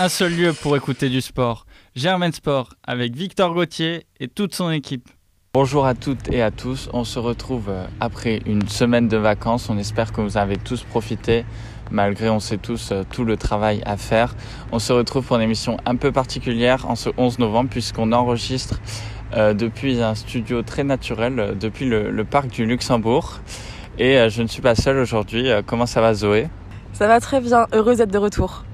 un seul lieu pour écouter du sport. Germain Sport avec Victor Gauthier et toute son équipe. Bonjour à toutes et à tous, on se retrouve euh, après une semaine de vacances, on espère que vous avez tous profité malgré on sait tous euh, tout le travail à faire. On se retrouve pour une émission un peu particulière en ce 11 novembre puisqu'on enregistre euh, depuis un studio très naturel, depuis le, parc du Luxembourg. Et je ne suis pas seul aujourd'hui, comment ça va Zoé? Ça va très bien, heureuse d'être de retour.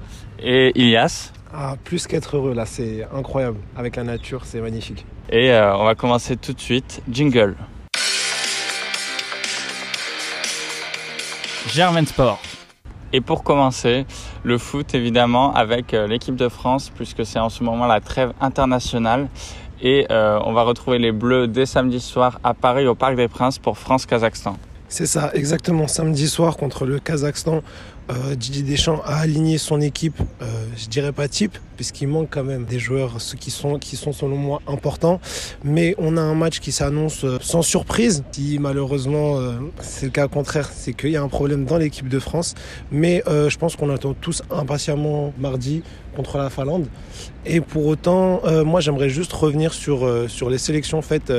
Et Ilias ah, plus qu'être heureux là, c'est incroyable. Avec la nature, c'est magnifique. Et euh, on va commencer tout de suite. Jingle. Germain Sport. Et pour commencer, le foot évidemment avec euh, l'équipe de France puisque c'est en ce moment la trêve internationale. Et euh, on va retrouver les Bleus dès samedi soir à Paris au Parc des Princes pour France-Kazakhstan. C'est ça, exactement. Samedi soir contre le Kazakhstan, euh, Didier Deschamps a aligné son équipe, euh, je dirais pas type, puisqu'il manque quand même des joueurs, ceux qui sont, qui sont selon moi importants. Mais on a un match qui s'annonce euh, sans surprise. Si malheureusement euh, c'est le cas contraire, c'est qu'il y a un problème dans l'équipe de France. Mais je pense qu'on attend tous impatiemment mardi contre la Finlande. Et pour autant, moi j'aimerais juste revenir sur, sur les sélections faites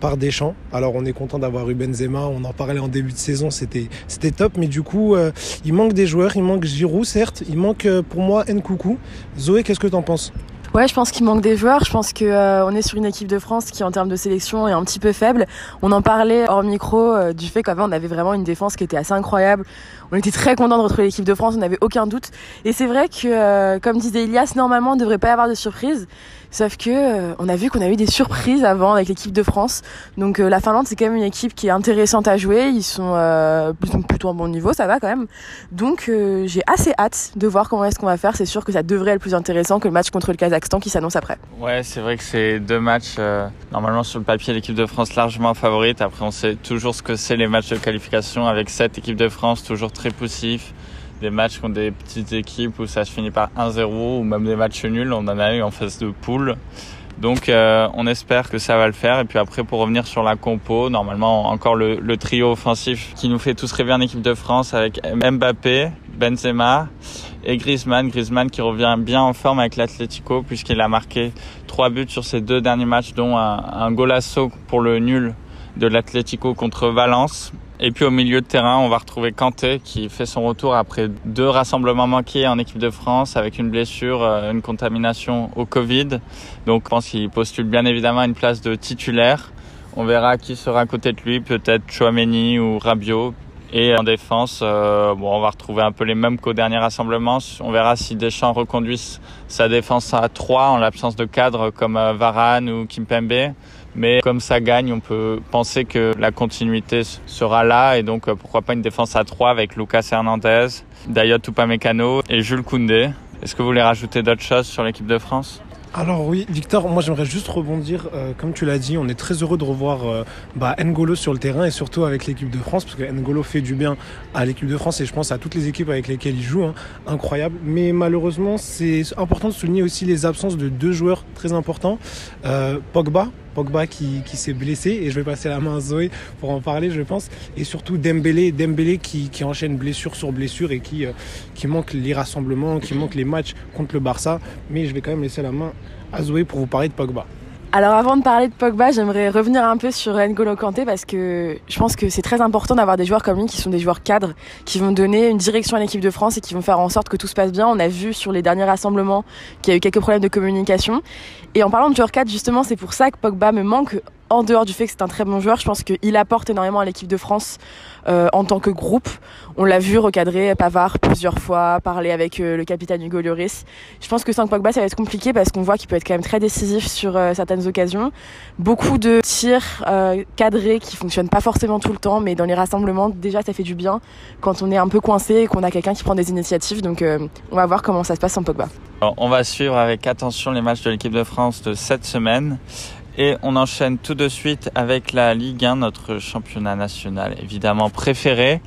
par Deschamps. Alors on est content d'avoir eu Benzema, on en parlait en début de saison, c'était top, mais du coup il manque des joueurs, il manque Giroud certes, il manque pour moi Nkoukou. Zoé, qu'est-ce que tu en penses? Ouais, je pense qu'il manque des joueurs. Je pense que euh, on est sur une équipe de France qui, en termes de sélection, est un petit peu faible. On en parlait hors micro euh, du fait qu'avant on avait vraiment une défense qui était assez incroyable. On était très content de retrouver l'équipe de France, on n'avait aucun doute. Et c'est vrai que, euh, comme disait Elias, normalement on ne devrait pas y avoir de surprise. Sauf que euh, on a vu qu'on a eu des surprises avant avec l'équipe de France. Donc euh, la Finlande c'est quand même une équipe qui est intéressante à jouer. Ils sont euh, plutôt en bon niveau, ça va quand même. Donc j'ai assez hâte de voir comment est-ce qu'on va faire. C'est sûr que ça devrait être plus intéressant que le match contre le Kazakhstan qui s'annonce après. Ouais, c'est vrai que c'est deux matchs. normalement sur le papier l'équipe de France largement favorite. Après on sait toujours ce que c'est les matchs de qualification avec cette équipe de France toujours très poussif des matchs contre des petites équipes où ça se finit par 1-0 ou même des matchs nuls. On en a eu en phase de poule. Donc euh, on espère que ça va le faire. Et puis après pour revenir sur la compo, normalement encore le, le, trio offensif qui nous fait tous rêver en équipe de France avec Mbappé, Benzema et Griezmann. Griezmann qui revient bien en forme avec l'Atlético puisqu'il a marqué trois buts sur ses deux derniers matchs dont un, un golasso pour le nul de l'Atlético contre Valence et puis au milieu de terrain, on va retrouver Kanté qui fait son retour après deux rassemblements manqués en équipe de France avec une blessure, euh, une contamination au Covid. Donc je pense qu'il postule bien évidemment une place de titulaire. On verra qui sera à côté de lui, peut-être Chouameni ou Rabiot. Et en défense, euh, on va retrouver un peu les mêmes qu'au dernier rassemblement. On verra si Deschamps reconduit sa défense à 3 en l'absence de cadre comme euh, Varane ou Kimpembe. Mais comme ça gagne, on peut penser que la continuité sera là et donc euh, pourquoi pas une défense à 3 avec Lucas Hernandez, Dayot Upamecano et Jules Koundé. Est-ce que vous voulez rajouter d'autres choses sur l'équipe de France? Alors oui, Victor, moi j'aimerais juste rebondir. Euh, comme tu l'as dit, on est très heureux de revoir euh, bah, N'Golo sur le terrain et surtout avec l'équipe de France, parce que N'Golo fait du bien à l'équipe de France et je pense à toutes les équipes avec lesquelles il joue. Hein. incroyable. Mais malheureusement, c'est important de souligner aussi les absences de deux joueurs très importants. Euh, Pogba, Pogba qui, qui s'est blessé et je vais passer la main à Zoé pour en parler je pense et surtout Dembélé Dembélé qui, qui enchaîne blessure sur blessure et qui, qui manque les rassemblements qui manque les matchs contre le Barça mais je vais quand même laisser la main à Zoé pour vous parler de Pogba. Alors avant de parler de Pogba, j'aimerais revenir un peu sur N'Golo Kanté parce que je pense que c'est très important d'avoir des joueurs comme lui qui sont des joueurs cadres, qui vont donner une direction à l'équipe de France et qui vont faire en sorte que tout se passe bien. On a vu sur les derniers rassemblements qu'il y a eu quelques problèmes de communication. Et en parlant de joueurs cadres, justement, c'est pour ça que Pogba me manque en dehors du fait que c'est un très bon joueur, je pense qu'il apporte énormément à l'équipe de France euh, en tant que groupe. On l'a vu recadrer Pavard plusieurs fois, parler avec euh, le capitaine Hugo Lloris. Je pense que sans Pogba, ça va être compliqué parce qu'on voit qu'il peut être quand même très décisif sur euh, certaines occasions. Beaucoup de tirs cadrés qui fonctionnent pas forcément tout le temps, mais dans les rassemblements, déjà, ça fait du bien quand on est un peu coincé et qu'on a quelqu'un qui prend des initiatives. Donc, on va voir comment ça se passe sans Pogba. on va suivre avec attention les matchs de l'équipe de France de cette semaine. Et on enchaîne tout de suite avec la Ligue 1, notre championnat national évidemment préféré.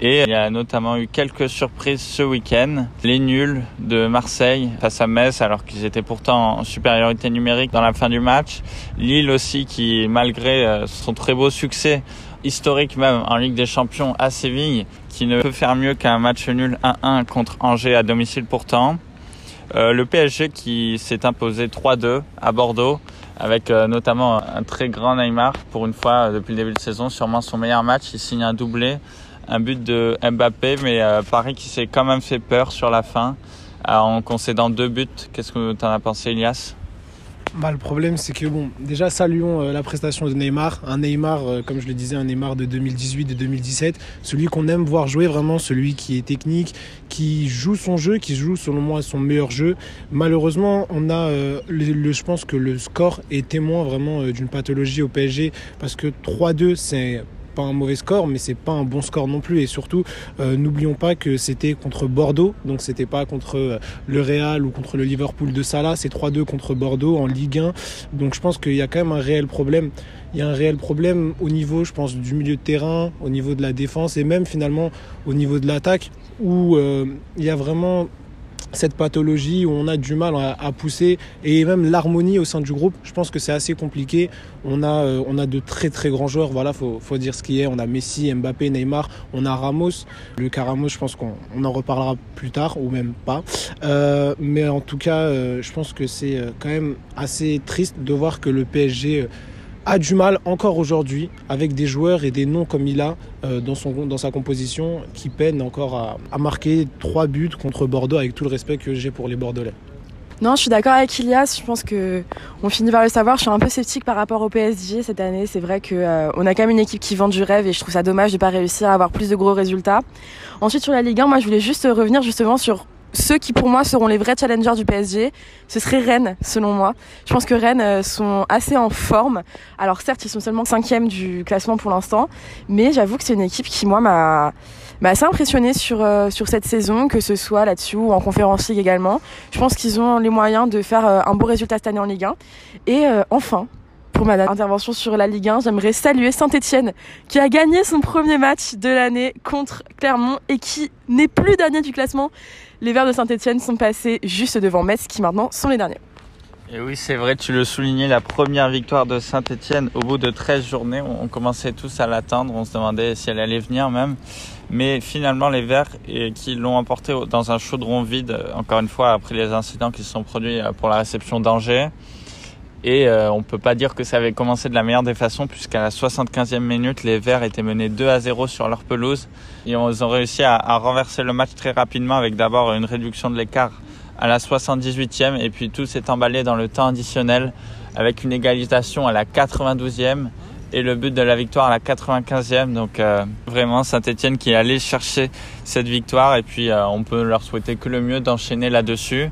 Et il y a notamment eu quelques surprises ce week-end. Les nuls de Marseille face à Metz alors qu'ils étaient pourtant en supériorité numérique dans la fin du match. Lille aussi qui malgré euh, son très beau succès historique même en Ligue des Champions à Séville qui ne peut faire mieux qu'un match nul 1-1 contre Angers à domicile pourtant. Euh, le PSG qui s'est imposé 3-2 à Bordeaux avec euh, notamment un très grand Neymar pour une fois euh, depuis le début de saison, sûrement son meilleur match. Il signe un doublé, un but de Mbappé, mais Paris qui s'est quand même fait peur sur la fin en concédant deux buts. Qu'est-ce que tu en as pensé, Elias? Bah, le problème, c'est que bon, déjà saluons euh, la prestation de Neymar. Un Neymar, euh, comme je le disais, un Neymar de 2018, de 2017. Celui qu'on aime voir jouer vraiment, celui qui est technique, qui joue son jeu, qui joue selon moi son meilleur jeu. Malheureusement, on a, euh, je pense que le score est témoin vraiment d'une pathologie au PSG parce que 3-2, c'est pas un mauvais score, mais c'est pas un bon score non plus. Et surtout, euh, n'oublions pas que c'était contre Bordeaux, donc c'était pas contre euh, le Real ou contre le Liverpool de Salah, c'est 3-2 contre Bordeaux en Ligue 1. Donc je pense qu'il y a quand même un réel problème. Il y a un réel problème au niveau, je pense, du milieu de terrain, au niveau de la défense et même finalement au niveau de l'attaque, où euh, il y a vraiment cette pathologie où on a du mal à, pousser et même l'harmonie au sein du groupe. Je pense que c'est assez compliqué. On a, euh, on a de très très grands joueurs. Voilà, faut, faut dire ce qui est. On a Messi, Mbappé, Neymar. On a Ramos. Le Ramos, je pense qu'on en reparlera plus tard ou même pas. Euh, mais en tout cas, euh, je pense que c'est quand même assez triste de voir que le PSG a du mal encore aujourd'hui avec des joueurs et des noms comme il a euh, dans, sa composition qui peinent encore à, marquer trois buts contre Bordeaux avec tout le respect que j'ai pour les Bordelais. Non, je suis d'accord avec Ilias. Je pense que on finit par le savoir. Je suis un peu sceptique par rapport au PSG cette année. C'est vrai que euh, on a quand même une équipe qui vend du rêve et je trouve ça dommage de pas réussir à avoir plus de gros résultats. Ensuite sur la Ligue 1, moi je voulais juste revenir justement sur ceux qui pour moi seront les vrais challengers du PSG, ce serait Rennes selon moi. Je pense que Rennes euh, sont assez en forme. Alors certes ils sont seulement cinquième du classement pour l'instant, mais j'avoue que c'est une équipe qui moi m'a assez impressionné sur euh, sur cette saison, que ce soit là-dessus ou en conférence League également. Je pense qu'ils ont les moyens de faire euh, un beau résultat cette année en Ligue 1. Et enfin, pour ma intervention sur la Ligue 1, j'aimerais saluer Saint-Etienne qui a gagné son premier match de l'année contre Clermont et qui n'est plus dernier du classement les Verts de Saint-Etienne sont passés juste devant Metz qui maintenant sont les derniers. Et oui, c'est vrai, tu le soulignais, la première victoire de Saint-Etienne au bout de 13 journées. On commençait tous à l'attendre, on se demandait si elle allait venir même. Mais finalement, les Verts, qui l'ont emporté dans un chaudron vide, encore une fois, après les incidents qui se sont produits pour la réception d'Angers. Et euh, on peut pas dire que ça avait commencé de la meilleure des façons puisqu'à la 75e minute, les Verts étaient menés 2 à 0 sur leur pelouse et ils ont réussi à, à renverser le match très rapidement avec d'abord une réduction de l'écart à la 78e et puis tout s'est emballé dans le temps additionnel avec une égalisation à la 92e et le but de la victoire à la 95e. Donc euh, vraiment Saint-Etienne qui est allé chercher cette victoire et puis euh, on peut leur souhaiter que le mieux d'enchaîner là-dessus.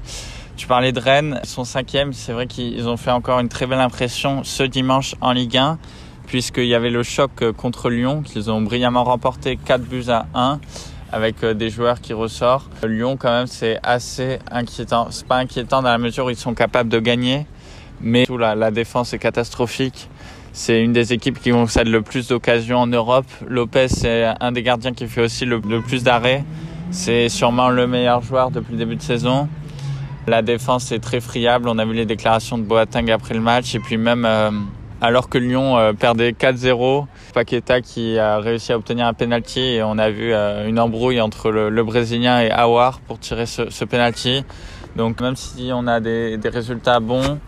Tu parlais de Rennes, ils sont cinquième. C'est vrai qu'ils ont fait encore une très belle impression ce dimanche en Ligue 1, puisqu'il y avait le choc euh, contre Lyon, qu'ils ont brillamment remporté 4 buts à 1 avec euh, des joueurs qui ressortent. Lyon, quand même, c'est assez inquiétant. C'est pas inquiétant dans la mesure où ils sont capables de gagner, mais la, défense est catastrophique. C'est une des équipes qui concède le plus d'occasions en Europe. Lopez, c'est un des gardiens qui fait aussi le plus d'arrêts. C'est sûrement le meilleur joueur depuis le début de saison. La défense est très friable. On a vu les déclarations de Boateng après le match. Et puis même euh, alors que Lyon euh, perdait 4-0, Paqueta qui a réussi à obtenir un penalty et on a vu euh, une embrouille entre le, Brésilien et Awar pour tirer ce, ce penalty. Donc même si on a des, résultats bons,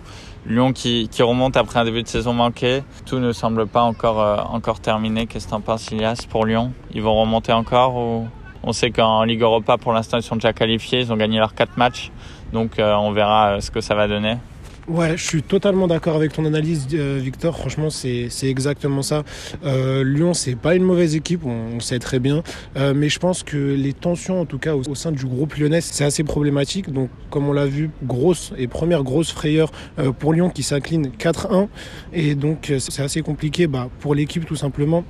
Lyon qui, remonte après un début de saison manqué, tout ne semble pas encore, terminé. Qu'est-ce que tu en penses, Ilias, pour Lyon? Ils vont remonter encore. On sait qu'en Ligue Europa, pour l'instant, ils sont déjà qualifiés. Ils ont gagné leurs quatre matchs. Donc, euh, on verra euh, ce que ça va donner. Ouais, je suis totalement d'accord avec ton analyse, euh, Victor. Franchement, c'est exactement ça. Euh, Lyon, c'est pas une mauvaise équipe, on, sait très bien. mais je pense que les tensions, en tout cas au, sein du groupe lyonnais, c'est assez problématique. Donc, comme on l'a vu, grosse et première grosse frayeur pour Lyon qui s'incline 4-1. Et donc, c'est assez compliqué bah, pour l'équipe tout simplement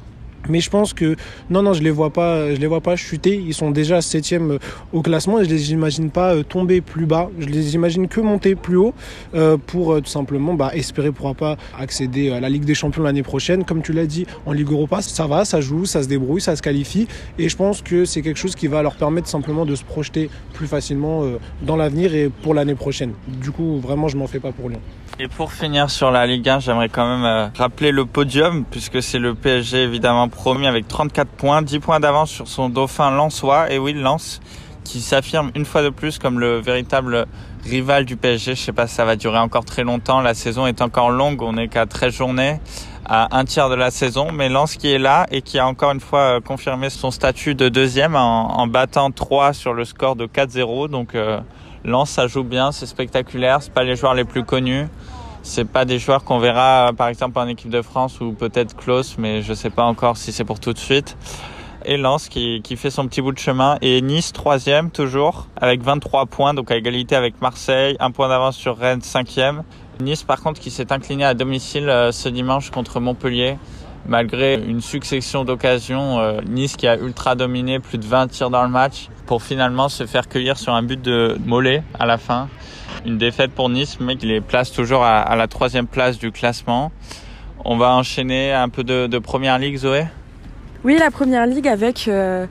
mais je pense que non, non, je les vois pas, je les vois pas chuter. Ils sont déjà septième euh, au classement et je les imagine pas euh, tomber plus bas. Je les imagine que monter plus haut euh, pour tout simplement bah, espérer pourra pas accéder à la Ligue des Champions l'année prochaine. Comme tu l'as dit, en Ligue Europa, ça va, ça joue, ça se débrouille, ça se qualifie et je pense que c'est quelque chose qui va leur permettre simplement de se projeter plus facilement dans l'avenir et pour l'année prochaine. Du coup, vraiment, je m'en fais pas pour Lyon. Et pour finir sur la Ligue 1, j'aimerais quand même rappeler le podium puisque c'est le PSG évidemment promis avec 34 points, 10 points d'avance sur son dauphin Lensois. Et oui, Lens qui s'affirme une fois de plus comme le véritable rival du PSG. Je sais pas si ça va durer encore très longtemps. La saison est encore longue. On n'est qu'à 13 journées, à un tiers de la saison. Mais Lens qui est là et qui a encore une fois confirmé son statut de deuxième en, battant 3 sur le score de 4-0. Donc euh, Lens, ça joue bien, c'est spectaculaire. C'est pas les joueurs les plus connus. C'est pas des joueurs qu'on verra par exemple en équipe de France ou peut-être Klaus, mais je sais pas encore si c'est pour tout de suite et Lens qui, qui, fait son petit bout de chemin et Nice troisième toujours avec 23 points donc à égalité avec Marseille, un point d'avance sur Rennes cinquième. Nice par contre qui s'est incliné à domicile euh, ce dimanche contre Montpellier malgré une succession d'occasions. Euh, nice qui a ultra dominé plus de 20 tirs dans le match pour finalement se faire cueillir sur un but de Mollet à la fin. Une défaite pour Nice mais qui les place toujours à, la troisième place du classement. On va enchaîner un peu de, de première ligue Zoé? Oui, la première ligue avec euh,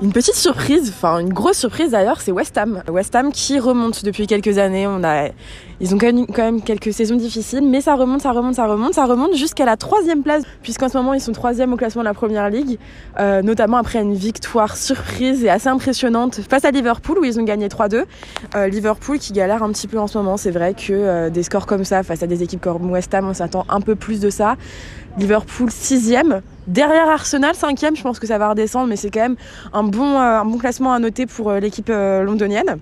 une petite surprise, enfin une grosse surprise d'ailleurs, c'est West Ham. West Ham qui remonte depuis quelques années. Ils ont quand même, quand même quelques saisons difficiles, mais ça remonte, ça remonte, ça remonte, ça remonte jusqu'à la troisième place, puisqu'en ce moment ils sont troisième au classement de la première ligue, euh, notamment après une victoire surprise et assez impressionnante face à Liverpool où ils ont gagné 3-2. Euh, Liverpool qui galère un petit peu en ce moment, c'est vrai que euh, des scores comme ça face à des équipes comme West Ham, on s'attend un peu plus de ça. Liverpool sixième, derrière Arsenal cinquième. Je pense que ça va redescendre, mais c'est quand même un bon, euh, classement à noter pour euh, l'équipe euh, londonienne.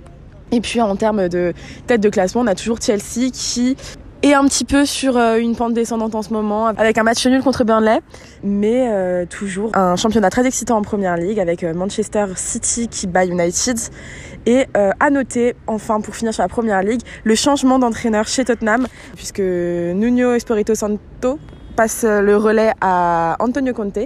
Et puis en termes de tête de classement, on a toujours Chelsea qui est un petit peu sur une pente descendante en ce moment, avec un match nul contre Burnley, mais toujours un championnat très excitant en première ligue avec Manchester City qui bat United. Et à noter, enfin pour finir sur la première ligue, le changement d'entraîneur chez Tottenham, puisque Nuno Espirito Santo passe le relais à Antonio Conte.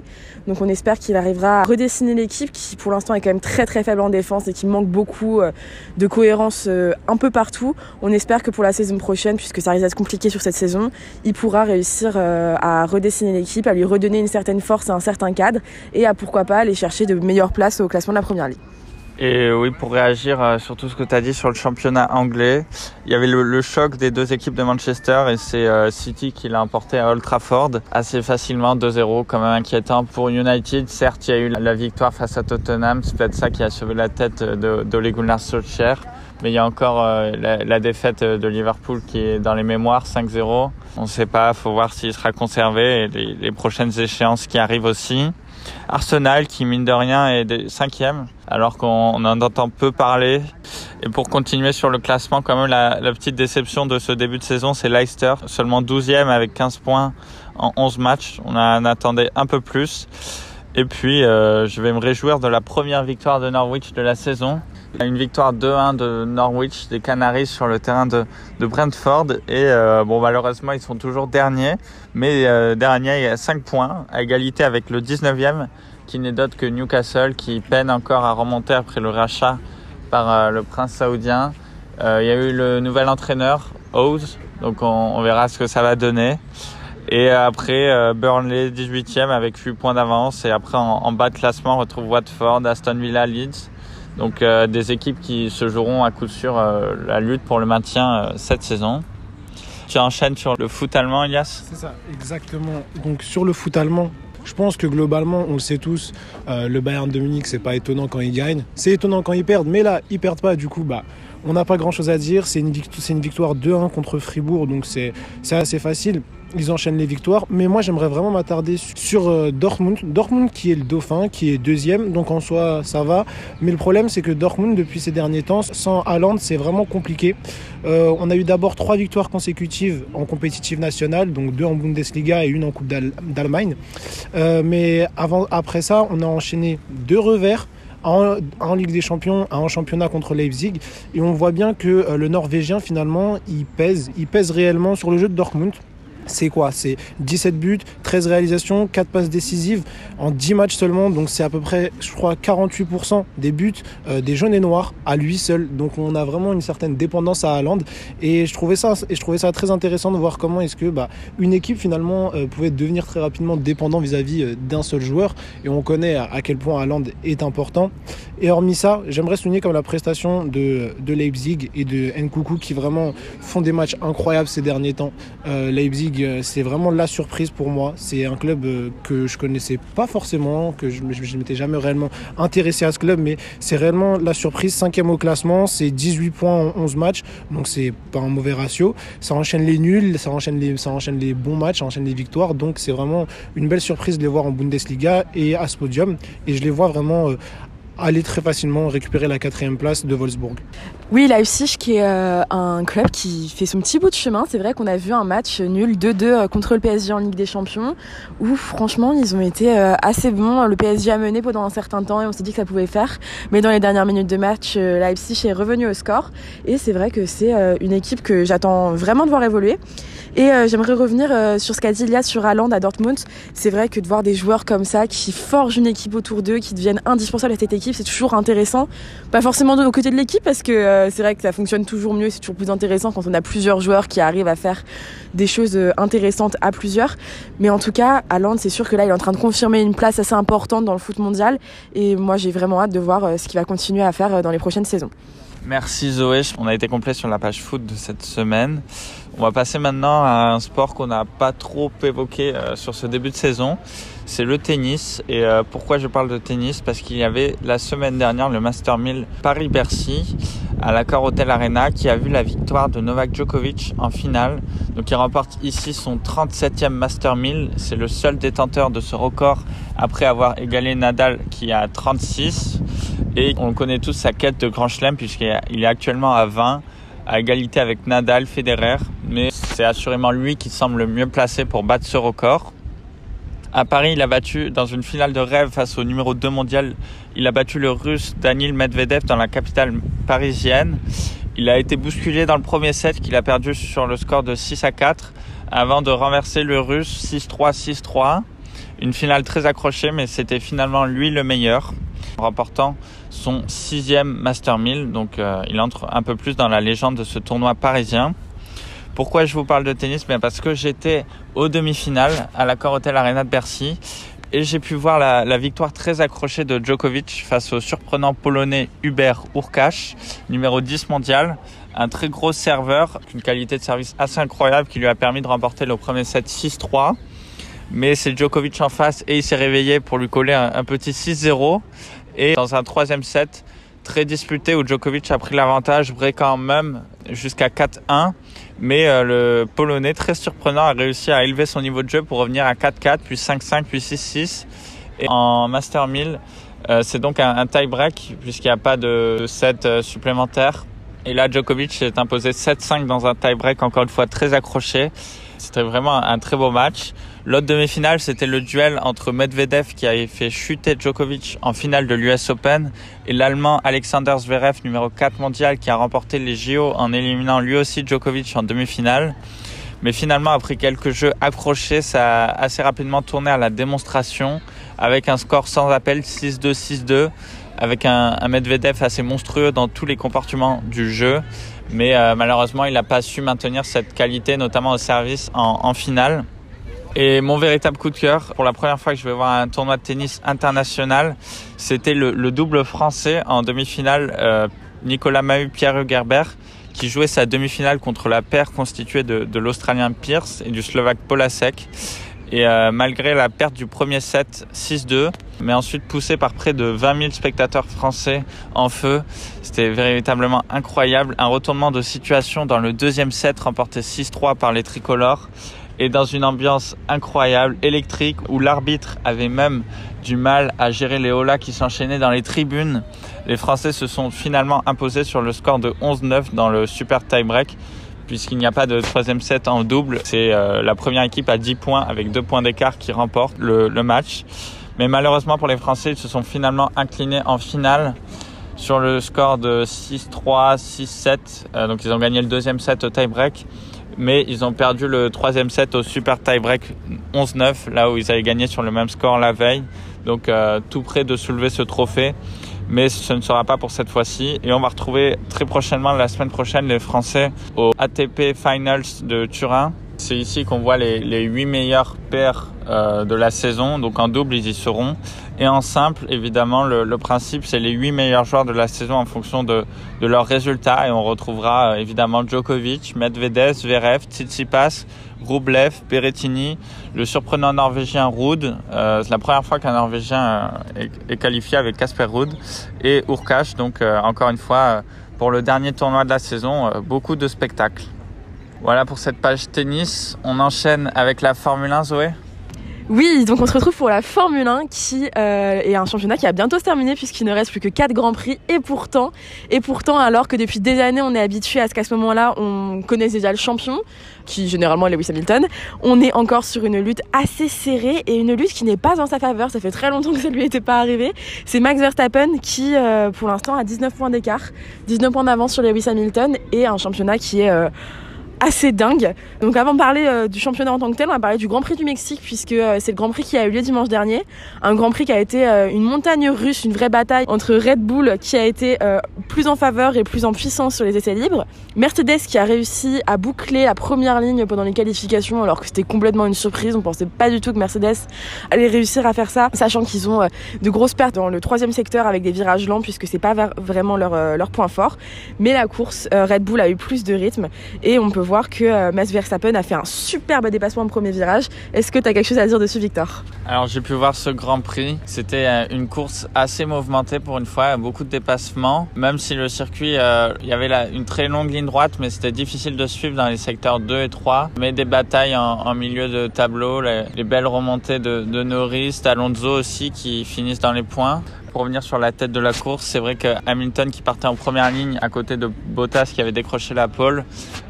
Donc on espère qu'il arrivera à redessiner l'équipe qui pour l'instant est quand même très très faible en défense et qui manque beaucoup euh, de cohérence euh, un peu partout. On espère que pour la saison prochaine, puisque ça risque d'être compliqué sur cette saison, il pourra réussir euh, à redessiner l'équipe, à lui redonner une certaine force et un certain cadre et à pourquoi pas aller chercher de meilleures places au classement de la première ligue. Et oui, pour réagir sur tout ce que tu as dit sur le championnat anglais, il y avait le, choc des deux équipes de Manchester et c'est euh, City qui l'a emporté à Old Trafford assez facilement, 2-0, quand même inquiétant pour United. Certes, il y a eu la victoire face à Tottenham, c'est peut-être ça qui a sauvé la tête d'Ole Gunnar Solskjaer. Mais il y a encore euh, la, défaite de Liverpool qui est dans les mémoires, 5-0. On ne sait pas, faut voir s'il sera conservé et les prochaines échéances qui arrivent aussi. Arsenal qui mine de rien est cinquième alors qu'on en entend peu parler. Et pour continuer sur le classement, quand même la, petite déception de ce début de saison, c'est Leicester, seulement 12e avec 15 points en 11 matchs. On en attendait un peu plus. Et puis, euh, je vais me réjouir de la première victoire de Norwich de la saison. Une victoire 2-1 de Norwich, des Canaries sur le terrain de, Brentford. Et euh, bon, malheureusement, ils sont toujours derniers. Mais euh, dernier, il y a 5 points, à égalité avec le 19e, qui n'est d'autre que Newcastle, qui peine encore à remonter après le rachat par euh, le prince saoudien. Il y a eu le nouvel entraîneur, Oz, donc on, on, verra ce que ça va donner. Et après, Burnley 18e avec 8 points d'avance. Et après, en, en, bas de classement, on retrouve Watford, Aston Villa, Leeds. Donc euh, des équipes qui se joueront à coup sûr euh, la lutte pour le maintien euh, cette saison. Tu enchaînes sur le foot allemand, Elias? C'est ça, exactement. Donc sur le foot allemand, je pense que globalement, on le sait tous, le Bayern de Munich, c'est pas étonnant quand ils gagnent. C'est étonnant quand ils perdent, mais là, ils perdent pas. Du coup, bah, on n'a pas grand chose à dire. C'est une, une victoire 2-1 contre Fribourg, donc c'est assez facile ils enchaînent les victoires. Mais moi, j'aimerais vraiment m'attarder sur euh, Dortmund. Dortmund qui est le dauphin, qui est deuxième, donc en soi, ça va. Mais le problème, c'est que Dortmund, depuis ces derniers temps, sans Haaland, c'est vraiment compliqué. Euh, on a eu d'abord trois victoires consécutives en compétitive nationale, donc deux en Bundesliga et une en Coupe d'Allemagne. Euh, mais après ça, on a enchaîné deux revers. En, en, Ligue des Champions, en championnat contre Leipzig. Et on voit bien que le Norvégien, finalement, il pèse, il pèse réellement sur le jeu de Dortmund c'est quoi? C'est 17 buts, 13 réalisations, 4 passes décisives en 10 matchs seulement. Donc c'est à peu près, je crois, 48% des buts euh, des jaunes et noirs à lui seul. Donc on a vraiment une certaine dépendance à Haaland. Et je trouvais ça, très intéressant de voir comment est-ce que bah, une équipe finalement euh, pouvait devenir très rapidement dépendant vis-à-vis euh, d'un seul joueur. Et on connaît à, quel point Haaland est important. Et hormis ça, j'aimerais souligner comme la prestation de, de Leipzig et de Nkunku qui vraiment font des matchs incroyables ces derniers temps. Leipzig League, c'est vraiment la surprise pour moi. C'est un club que je connaissais pas forcément, que je ne m'étais jamais réellement intéressé à ce club, mais c'est réellement la surprise. Cinquième au classement, c'est 18 points en 11 matchs, donc c'est pas un mauvais ratio. Ça enchaîne les nuls, ça enchaîne les, ça enchaîne les bons matchs, ça enchaîne les victoires, donc c'est vraiment une belle surprise de les voir en Bundesliga et à ce podium. Et je les vois vraiment aller très facilement récupérer la quatrième place de Wolfsburg. Oui, Leipzig qui est euh, un club qui fait son petit bout de chemin. C'est vrai qu'on a vu un match nul 2-2 euh, contre le PSG en Ligue des Champions où franchement ils ont été euh, assez bons. Le PSG a mené pendant un certain temps et on s'est dit que ça pouvait faire. Mais dans les dernières minutes de match, Leipzig est revenu au score et c'est vrai que c'est une équipe que j'attends vraiment de voir évoluer. Et j'aimerais revenir sur ce qu'a dit Ilias sur Haaland à Dortmund. C'est vrai que de voir des joueurs comme ça qui forgent une équipe autour d'eux, qui deviennent indispensables à cette équipe, c'est toujours intéressant. Pas forcément de côté de l'équipe parce que euh, c'est vrai que ça fonctionne toujours mieux, c'est toujours plus intéressant quand on a plusieurs joueurs qui arrivent à faire des choses euh, intéressantes à plusieurs. Mais en tout cas, Haaland, c'est sûr que là, il est en train de confirmer une place assez importante dans le foot mondial. Et moi, j'ai vraiment hâte de voir euh, ce qu'il va continuer à faire dans les prochaines saisons. Merci Zoé, on a été complet sur la page foot de cette semaine. On va passer maintenant à un sport qu'on n'a pas trop évoqué sur ce début de saison c'est le tennis. Et euh, pourquoi je parle de tennis? Parce qu'il y avait la semaine dernière le Master 1000 Paris-Bercy à l'accord Hotel Arena qui a vu la victoire de Novak Djokovic en finale. Donc il remporte ici son 37e Master 1000. C'est le seul détenteur de ce record après avoir égalé Nadal qui a 36. Et on connaît tous sa quête de Grand Chelem puisqu'il est actuellement à 20 à égalité avec Nadal, Federer, mais c'est assurément lui qui semble le mieux placé pour battre ce record. À Paris, il a battu dans une finale de rêve face au numéro 2 mondial. Il a battu le russe Daniil Medvedev dans la capitale parisienne. Il a été bousculé dans le premier set qu'il a perdu sur le score de 6 à 4 avant de renverser le russe 6-3, 6-3. Une finale très accrochée, mais c'était finalement lui le meilleur, remportant son sixième Master 1000. Donc euh, il entre un peu plus dans la légende de ce tournoi parisien. Pourquoi je vous parle de tennis? Bien Parce que j'étais aux demi-finales à la Hotel Arena de Bercy et j'ai pu voir la, victoire très accrochée de Djokovic face au surprenant polonais Hubert Urkash, numéro 10 mondial. Un très gros serveur, une qualité de service assez incroyable qui lui a permis de remporter le premier set 6-3. Mais c'est Djokovic en face et il s'est réveillé pour lui coller un petit 6-0. Et dans un troisième set, très disputé où Djokovic a pris l'avantage, quand même jusqu'à 4-1. Mais euh, le Polonais, très surprenant, a réussi à élever son niveau de jeu pour revenir à 4-4, puis 5-5, puis 6-6. Et en Master 1000, euh, c'est donc un, tie-break puisqu'il n'y a pas de set euh, supplémentaire. Et là, Djokovic s'est imposé 7-5 dans un tie-break, encore une fois très accroché. C'était vraiment un très beau match. L'autre demi-finale, c'était le duel entre Medvedev qui avait fait chuter Djokovic en finale de l'US Open et l'Allemand Alexander Zverev, numéro 4 mondial, qui a remporté les JO en éliminant lui aussi Djokovic en demi-finale. Mais finalement, après quelques jeux accrochés, ça a assez rapidement tourné à la démonstration avec un score sans appel 6-2, 6-2, avec un, Medvedev assez monstrueux dans tous les comportements du jeu. Mais euh, malheureusement, il n'a pas su maintenir cette qualité, notamment au service en finale. Et mon véritable coup de cœur, pour la première fois que je vais voir un tournoi de tennis international, c'était le, double français en demi-finale, euh, Nicolas Mahut, Pierre Gerber, qui jouait sa demi-finale contre la paire constituée de, l'Australien Pierce et du Slovaque Polasek. Et euh, malgré la perte du premier set 6-2, mais ensuite poussé par près de 20 000 spectateurs français en feu, c'était véritablement incroyable. Un retournement de situation dans le deuxième set remporté 6-3 par les tricolores et dans une ambiance incroyable, électrique, où l'arbitre avait même du mal à gérer les holas qui s'enchaînaient dans les tribunes. Les Français se sont finalement imposés sur le score de 11-9 dans le super tie-break puisqu'il n'y a pas de troisième set en double. C'est euh, la première équipe à 10 points avec 2 points d'écart qui remporte le, match. Mais malheureusement pour les Français, ils se sont finalement inclinés en finale sur le score de 6-3, 6-7. Euh, donc ils ont gagné le deuxième set au tie-break mais ils ont perdu le troisième set au super tie-break 11-9, là où ils avaient gagné sur le même score la veille. Donc euh, tout près de soulever ce trophée, mais ce ne sera pas pour cette fois-ci. Et on va retrouver très prochainement, la semaine prochaine, les Français au ATP Finals de Turin. C'est ici qu'on voit les, les 8 meilleurs paires euh, de la saison. Donc en double, ils y seront. Et en simple, évidemment, le, principe, c'est les 8 meilleurs joueurs de la saison en fonction de, leurs résultats. Et on retrouvera euh, évidemment Djokovic, Medvedev, Zverev, Tsitsipas, Rublev, Berrettini, le surprenant norvégien Ruud. Euh, c'est la première fois qu'un norvégien euh, est, qualifié avec Casper Ruud et Urkash. Donc encore une fois, pour le dernier tournoi de la saison, beaucoup de spectacles. Voilà pour cette page tennis. On enchaîne avec la Formule 1, Zoé oui, donc on se retrouve pour la Formule 1 qui euh, est un championnat qui a bientôt se terminer puisqu'il ne reste plus que 4 grands prix et pourtant et pourtant alors que depuis des années on est habitué à ce qu'à ce moment-là on connaisse déjà le champion qui généralement est Lewis Hamilton, on est encore sur une lutte assez serrée et une lutte qui n'est pas en sa faveur, ça fait très longtemps que ça lui était pas arrivé. C'est Max Verstappen qui euh, pour l'instant a 19 points d'écart, 19 points d'avance sur Lewis Hamilton et un championnat qui est euh, assez dingue. Donc avant de parler euh, du championnat en tant que tel, on va parler du Grand Prix du Mexique puisque euh, c'est le Grand Prix qui a eu lieu dimanche dernier. Un Grand Prix qui a été euh, une montagne russe, une vraie bataille entre Red Bull qui a été plus en faveur et plus en puissance sur les essais libres. Mercedes qui a réussi à boucler la première ligne pendant les qualifications alors que c'était complètement une surprise. On pensait pas du tout que Mercedes allait réussir à faire ça, sachant qu'ils ont de grosses pertes dans le troisième secteur avec des virages lents puisque c'est pas vraiment leur, leur point fort. Mais la course, Red Bull a eu plus de rythme et on peut voir que euh, Max Verstappen a fait un superbe dépassement au premier virage. Est-ce que tu as quelque chose à dire dessus, Victor? Alors, j'ai pu voir ce Grand Prix. C'était euh, une course assez mouvementée pour une fois, beaucoup de dépassements. Même si le circuit, euh, il y avait une très longue ligne droite, mais c'était difficile de suivre dans les secteurs 2 et 3. Mais des batailles en, milieu de tableau, les, belles remontées de, de Norris, d'Alonso aussi qui finissent dans les points. Pour revenir sur la tête de la course, c'est vrai que Hamilton qui partait en première ligne à côté de Bottas qui avait décroché la pole,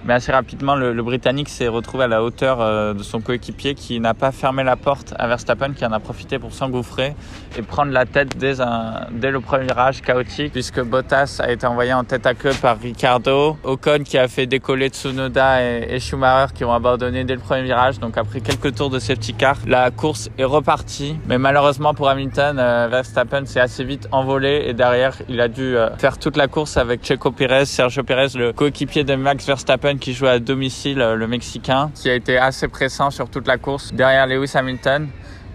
mais assez rapidement le, Britannique s'est retrouvé à la hauteur euh, de son coéquipier qui n'a pas fermé la porte à Verstappen qui en a profité pour s'engouffrer et prendre la tête dès, un, dès le premier virage chaotique puisque Bottas a été envoyé en tête à queue par Ricardo, Ocon qui a fait décoller Tsunoda et, et Schumacher qui ont abandonné dès le premier virage. Donc après quelques tours de safety car, la course est repartie. Mais malheureusement pour Hamilton, euh, Verstappen s'est assez vite envolé et derrière il a dû euh, faire toute la course avec Checo Pérez, Sergio Pérez, le coéquipier de Max Verstappen qui jouait à domicile, euh, le Mexicain, qui a été assez pressant sur toute la course derrière Lewis Hamilton.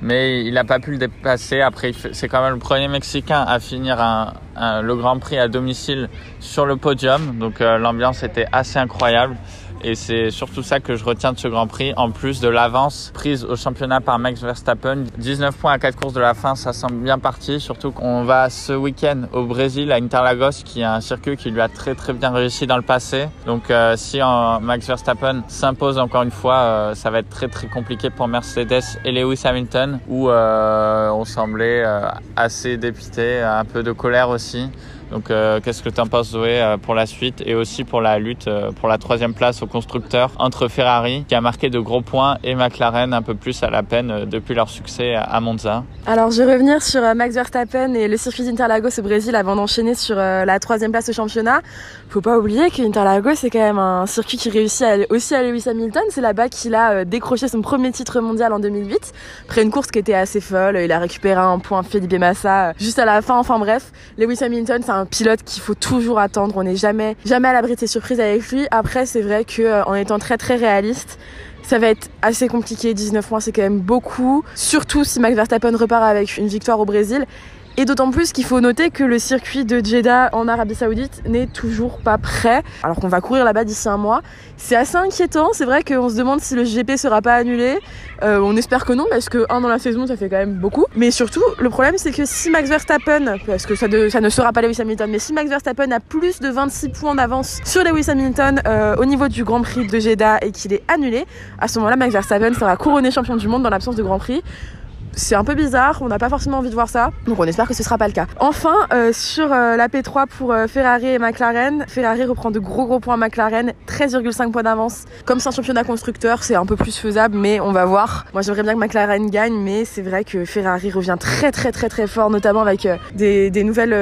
Mais il n'a pas pu le dépasser. Après, c'est quand même le premier Mexicain à finir un, le Grand Prix à domicile sur le podium. Donc euh, l'ambiance était assez incroyable. Et c'est surtout ça que je retiens de ce Grand Prix, en plus de l'avance prise au championnat par Max Verstappen. 19 points à 4 courses de la fin, ça semble bien parti. Surtout qu'on va ce week-end au Brésil, à Interlagos, qui est un circuit qui lui a très très bien réussi dans le passé. Donc euh, si en Max Verstappen s'impose encore une fois, euh, ça va être très très compliqué pour Mercedes et Lewis Hamilton, où euh, on semblait euh, assez dépité, un peu de colère aussi. Donc euh, qu'est-ce que tu en penses Zoé euh, pour la suite et aussi pour la lutte euh, pour la troisième place au constructeur entre Ferrari qui a marqué de gros points et McLaren un peu plus à la peine depuis leur succès à Monza? Alors je vais revenir sur Max Verstappen et le circuit d'Interlagos au Brésil avant d'enchaîner sur la troisième place au championnat. Faut pas oublier que Interlagos c'est quand même un circuit qui réussit à, aussi à Lewis Hamilton. C'est là-bas qu'il a décroché son premier titre mondial en 2008 après une course qui était assez folle. Il a récupéré un point Felipe Massa juste à la fin. Enfin bref, Lewis Hamilton c'est un pilote qu'il faut toujours attendre. On n'est jamais, jamais à l'abri de ses surprises avec lui. Après, c'est vrai que euh, en étant très très réaliste, ça va être assez compliqué. 19 points, c'est quand même beaucoup. Surtout si Max Verstappen repart avec une victoire au Brésil. Et d'autant plus qu'il faut noter que le circuit de Jeddah en Arabie Saoudite n'est toujours pas prêt, alors qu'on va courir là-bas d'ici un mois. C'est assez inquiétant, c'est vrai qu'on se demande si le GP sera pas annulé. Euh, on espère que non, parce que un dans la saison, ça fait quand même beaucoup. Mais surtout, le problème, c'est que si Max Verstappen, parce que ça, ne sera pas Lewis Hamilton, mais si Max Verstappen a plus de 26 points d'avance sur Lewis Hamilton euh, au niveau du Grand Prix de Jeddah et qu'il est annulé, à ce moment-là, Max Verstappen sera couronné champion du monde dans l'absence de Grand Prix c'est un peu bizarre, on n'a pas forcément envie de voir ça, donc on espère que ce sera pas le cas. Enfin, euh, sur euh, la P3 pour euh, Ferrari et McLaren, Ferrari reprend de gros gros points à McLaren, 13,5 points d'avance. Comme c'est un championnat constructeur, c'est un peu plus faisable, mais on va voir. Moi j'aimerais bien que McLaren gagne, mais c'est vrai que Ferrari revient très très très très fort, notamment avec des, nouvelles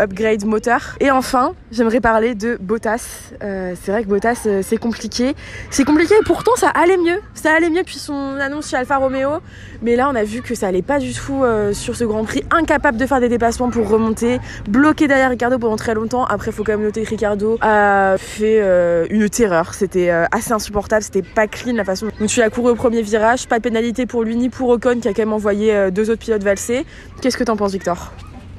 upgrades moteurs. Et enfin, j'aimerais parler de Bottas. c'est vrai que Bottas c'est compliqué. C'est compliqué, pourtant ça allait mieux. Ça allait mieux depuis son annonce chez Alfa Romeo, mais là on a vu que que ça allait pas du tout euh, sur ce Grand Prix, incapable de faire des dépassements pour remonter, bloqué derrière Ricardo pendant très longtemps. Après, faut quand même noter que Ricardo a fait euh, une terreur. C'était euh, assez insupportable, c'était pas clean la façon dont tu as couru au premier virage. Pas de pénalité pour lui ni pour Ocon qui a quand même envoyé deux autres pilotes valser. Qu'est-ce que t'en penses, Victor?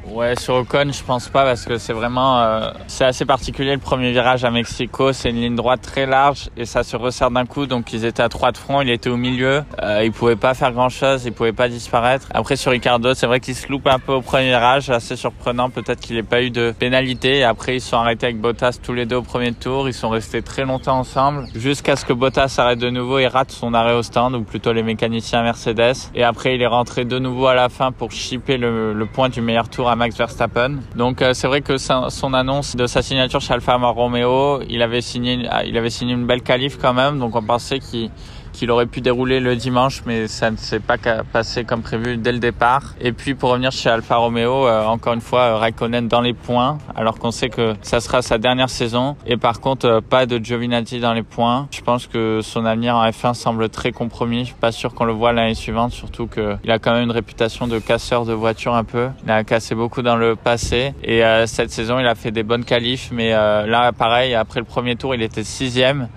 Ouais, sur Ocon, je pense pas parce que c'est vraiment, euh, c'est assez particulier le premier virage à Mexico. C'est une ligne droite très large et ça se resserre d'un coup. Donc ils étaient à trois de front, il était au milieu. Euh, il pouvait pas faire grand chose, il pouvait pas disparaître. Après sur Ricardo, c'est vrai qu'il se loupe un peu au premier virage, assez surprenant. Peut-être qu'il n'ait pas eu de pénalité. Et après ils sont arrêtés avec Bottas tous les deux au premier tour. Ils sont restés très longtemps ensemble jusqu'à ce que Bottas arrête de nouveau et rate son arrêt au stand ou plutôt les mécaniciens Mercedes. Et après il est rentré de nouveau à la fin pour chipper le, le point du meilleur tour Max Verstappen. Donc euh, c'est vrai que son annonce de sa signature chez Alfa Romeo, il avait signé, il avait signé une belle qualif quand même, donc on pensait qu'il qu'il aurait pu dérouler le dimanche, mais ça ne s'est pas passé comme prévu dès le départ. Et puis pour revenir chez Alfa Romeo, euh, encore une fois, Raikkonen dans les points, alors qu'on sait que ça sera sa dernière saison. Et par contre, euh, pas de Giovinazzi dans les points. Je pense que son avenir en F1 semble très compromis. Pas sûr qu'on le voit l'année suivante, surtout qu'il a quand même une réputation de casseur de voitures un peu. Il a cassé beaucoup dans le passé. Et euh, cette saison, il a fait des bonnes qualifs, mais là, pareil, après le premier tour, il était sixième.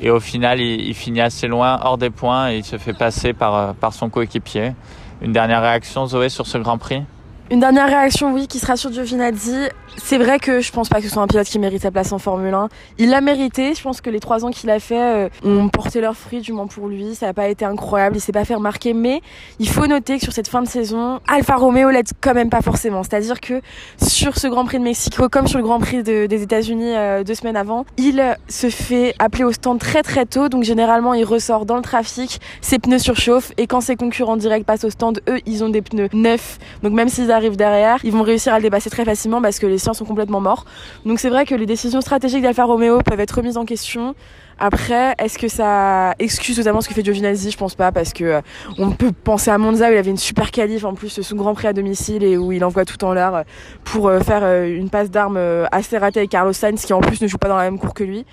Et au final, il, finit assez loin, hors des points, et il se fait passer par, euh, par son coéquipier. Une dernière réaction, Zoé, sur ce Grand Prix? Une dernière réaction, oui, qui sera sur Giovinazzi. C'est vrai que je pense pas que ce soit un pilote qui mérite sa place en Formule 1. Il l'a mérité. Je pense que les trois ans qu'il a fait euh, ont porté leurs fruits, du moins pour lui. Ça n'a pas été incroyable. Il s'est pas fait remarquer. Mais il faut noter que sur cette fin de saison, Alfa Romeo l'aide quand même pas forcément. C'est-à-dire que sur ce Grand Prix de Mexico, comme sur le Grand Prix des États-Unis euh, deux semaines avant, il se fait appeler au stand très très tôt. Donc généralement, il ressort dans le trafic. Ses pneus surchauffent. Et quand ses concurrents directs passent au stand, eux, ils ont des pneus neufs. Donc même s'ils arrivent derrière, ils vont réussir à le dépasser très facilement parce que les siens sont complètement morts. Donc c'est vrai que les décisions stratégiques d'Alfa Romeo peuvent être remises en question. Après, est-ce que ça excuse totalement ce que fait Giovinazzi? Je pense pas parce que euh, on peut penser à Monza où il avait une super qualif en plus sous Grand Prix à domicile et où il envoie tout en l'air pour euh, faire euh, une passe d'armes assez ratée avec Carlos Sainz qui en plus ne joue pas dans la même cour que lui.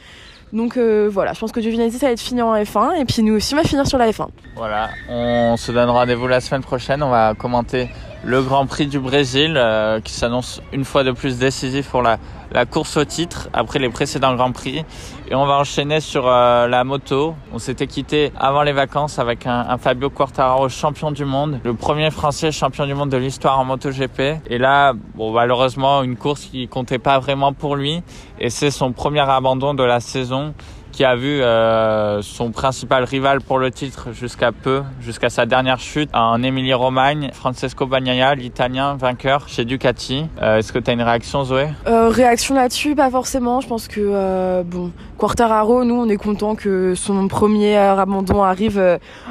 Donc voilà, je pense que Giovinazzi ça va être fini en F1 et puis nous aussi on va finir sur la F1. Voilà, on se donne rendez-vous la semaine prochaine, on va commenter le Grand Prix du Brésil euh, qui s'annonce une fois de plus décisif pour la, la course au titre après les précédents Grands Prix. Et on va enchaîner sur euh, la moto. On s'était quitté avant les vacances avec un, Fabio Quartararo champion du monde, le premier français champion du monde de l'histoire en MotoGP. Et là, bon, malheureusement, une course qui comptait pas vraiment pour lui. Et c'est son premier abandon de la saison qui a vu euh, son principal rival pour le titre jusqu'à peu, jusqu'à sa dernière chute en Émilie-Romagne, Francesco Bagnaia, l'italien vainqueur chez Ducati. Euh, est-ce que tu as une réaction Zoé? Euh, Réaction là-dessus, pas forcément. Je pense que bon, Quartararo, nous on est content que son premier abandon arrive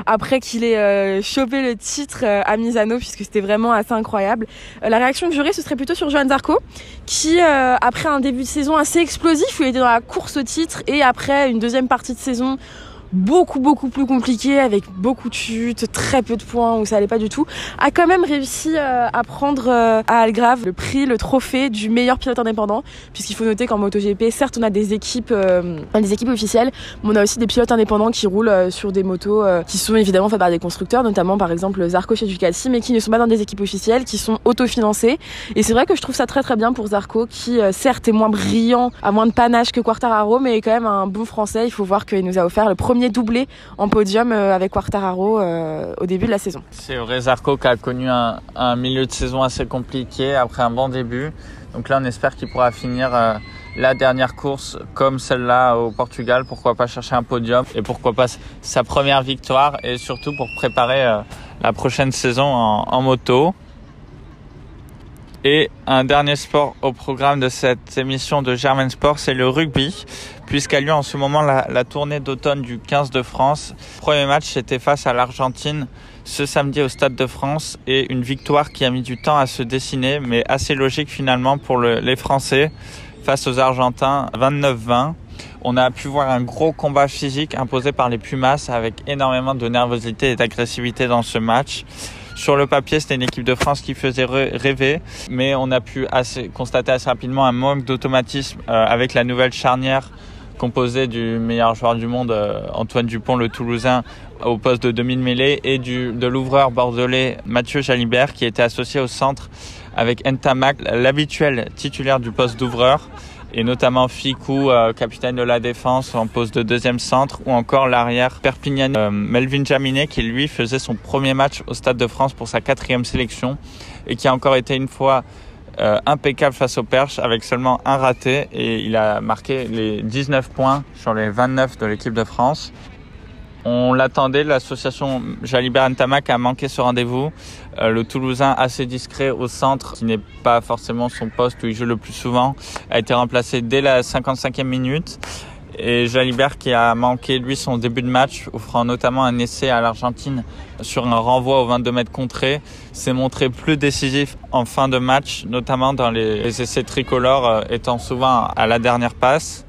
après qu'il ait chopé le titre à Misano puisque c'était vraiment assez incroyable. la réaction que j'aurais ce serait plutôt sur Johan Zarco qui après un début de saison assez explosif où il était dans la course au titre et après une deuxième partie de saison beaucoup beaucoup plus compliqué avec beaucoup de chutes, très peu de points où ça allait pas du tout, a quand même réussi euh, à prendre euh, à Algrave le prix, le trophée du meilleur pilote indépendant, puisqu'il faut noter qu'en MotoGP, certes on a des équipes, euh, des équipes officielles, mais on a aussi des pilotes indépendants qui roulent sur des motos qui sont évidemment faites par des constructeurs, notamment par exemple Zarco chez Ducati, mais qui ne sont pas dans des équipes officielles, qui sont autofinancées. Et c'est vrai que je trouve ça très très bien pour Zarco, qui certes est moins brillant, a moins de panache que Quartararo, mais est quand même un bon français. Il faut voir qu'il nous a offert le premier doublé en podium euh, avec Quartararo euh, au début de la saison. C'est vrai, Zarco qui a connu un, milieu de saison assez compliqué après un bon début. Donc là, on espère qu'il pourra finir euh, la dernière course comme celle-là au Portugal. Pourquoi pas chercher un podium et pourquoi pas sa première victoire et surtout pour préparer la prochaine saison en moto. Et un dernier sport au programme de cette émission de Germain Sport, c'est le rugby, puisqu'a lieu en ce moment la, tournée d'automne du 15 de France. Le premier match, c'était face à l'Argentine ce samedi au Stade de France et une victoire qui a mis du temps à se dessiner, mais assez logique finalement pour les Français face aux Argentins 29-20. On a pu voir un gros combat physique imposé par les Pumas avec énormément de nervosité et d'agressivité dans ce match. Sur le papier, c'était une équipe de France qui faisait rêver, mais on a pu constater assez rapidement un manque d'automatisme euh, avec la nouvelle charnière composée du meilleur joueur du monde, euh, Antoine Dupont, le Toulousain, au poste de demi-mêlée et de l'ouvreur bordelais Mathieu Jalibert qui était associé au centre avec Ntamak, l'habituel titulaire du poste d'ouvreur et notamment Ficou, euh, capitaine de la défense en poste de deuxième centre, ou encore l'arrière Perpignan euh, Melvin Jaminet qui lui faisait son premier match au Stade de France pour sa quatrième sélection et qui a encore été une fois euh, impeccable face au Perche avec seulement un raté et il a marqué les 19 points sur les 29 de l'équipe de France. On l'attendait, l'association Jalibert Ntamak a manqué ce rendez-vous. Euh, le Toulousain assez discret au centre, qui n'est pas forcément son poste où il joue le plus souvent, a été remplacé dès la 55e minute. Et Jalibert qui a manqué lui son début de match, offrant notamment un essai à l'Argentine sur un renvoi au 22 mètres contré, s'est montré plus décisif en fin de match, notamment dans les, essais tricolores, euh, étant souvent à la dernière passe.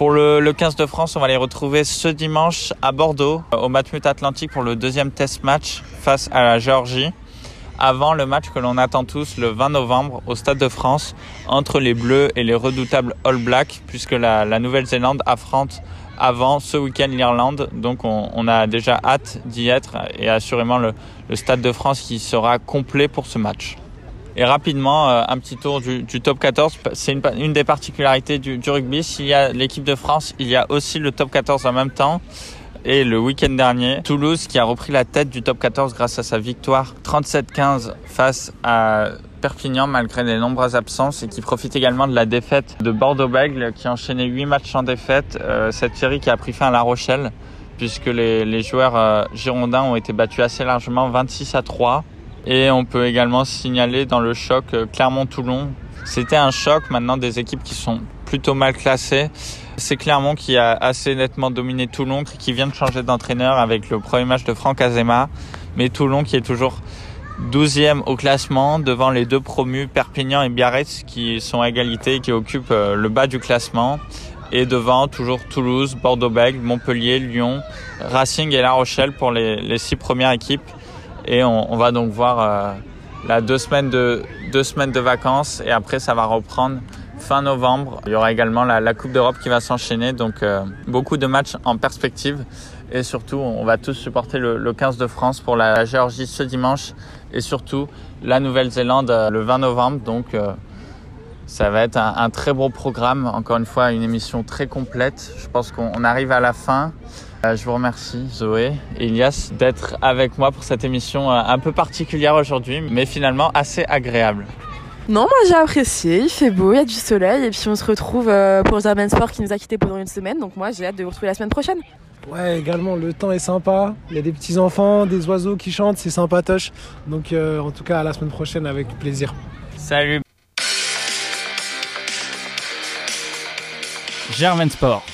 Pour le, le, 15 de France, on va les retrouver ce dimanche à Bordeaux, au Matmut Atlantique pour le deuxième test match face à la Géorgie, avant le match que l'on attend tous le 20 novembre au Stade de France entre les Bleus et les redoutables All Blacks, puisque la, la Nouvelle-Zélande affronte avant ce week-end l'Irlande. Donc on, a déjà hâte d'y être et assurément le Stade de France qui sera complet pour ce match. Et rapidement, euh, un petit tour du, top 14. C'est une, des particularités du, rugby. S'il y a l'équipe de France, il y a aussi le top 14 en même temps. Et le week-end dernier, Toulouse qui a repris la tête du top 14 grâce à sa victoire 37-15 face à Perpignan malgré les nombreuses absences et qui profite également de la défaite de Bordeaux-Bègles qui a enchaîné 8 matchs en défaite. Euh, cette série qui a pris fin à La Rochelle puisque les, les joueurs euh, girondins ont été battus assez largement 26 à 3. Et on peut également signaler dans le choc euh, Clermont-Toulon. C'était un choc maintenant des équipes qui sont plutôt mal classées. C'est Clermont qui a assez nettement dominé Toulon, qui vient de changer d'entraîneur avec le premier match de Franck Azema. Mais Toulon qui est toujours 12e au classement devant les deux promus Perpignan et Biarritz qui sont à égalité et qui occupent euh, le bas du classement. Et devant toujours Toulouse, Bordeaux-Bègles, Montpellier, Lyon, Racing et La Rochelle pour les, les six premières équipes. Et on, on va donc voir euh, là deux semaines de deux semaines de vacances et après ça va reprendre fin novembre. Il y aura également la, la Coupe d'Europe qui va s'enchaîner, donc euh, beaucoup de matchs en perspective. Et surtout, on va tous supporter le, le 15 de France pour la, la, Géorgie ce dimanche et surtout la Nouvelle-Zélande euh, le 20 novembre. Donc euh, ça va être un, un, très beau programme. Encore une fois, une émission très complète. Je pense qu'on arrive à la fin. Euh, je vous remercie Zoé et Elias d'être avec moi pour cette émission un peu particulière aujourd'hui, mais finalement assez agréable. Non, moi j'ai apprécié, il fait beau, il y a du soleil et puis on se retrouve euh, pour Germain Sport qui nous a quittés pendant une semaine, donc moi j'ai hâte de vous retrouver la semaine prochaine. Ouais, également le temps est sympa, il y a des petits enfants, des oiseaux qui chantent, c'est sympatoche. Donc euh, en tout cas à la semaine prochaine avec plaisir. Salut Germain Sport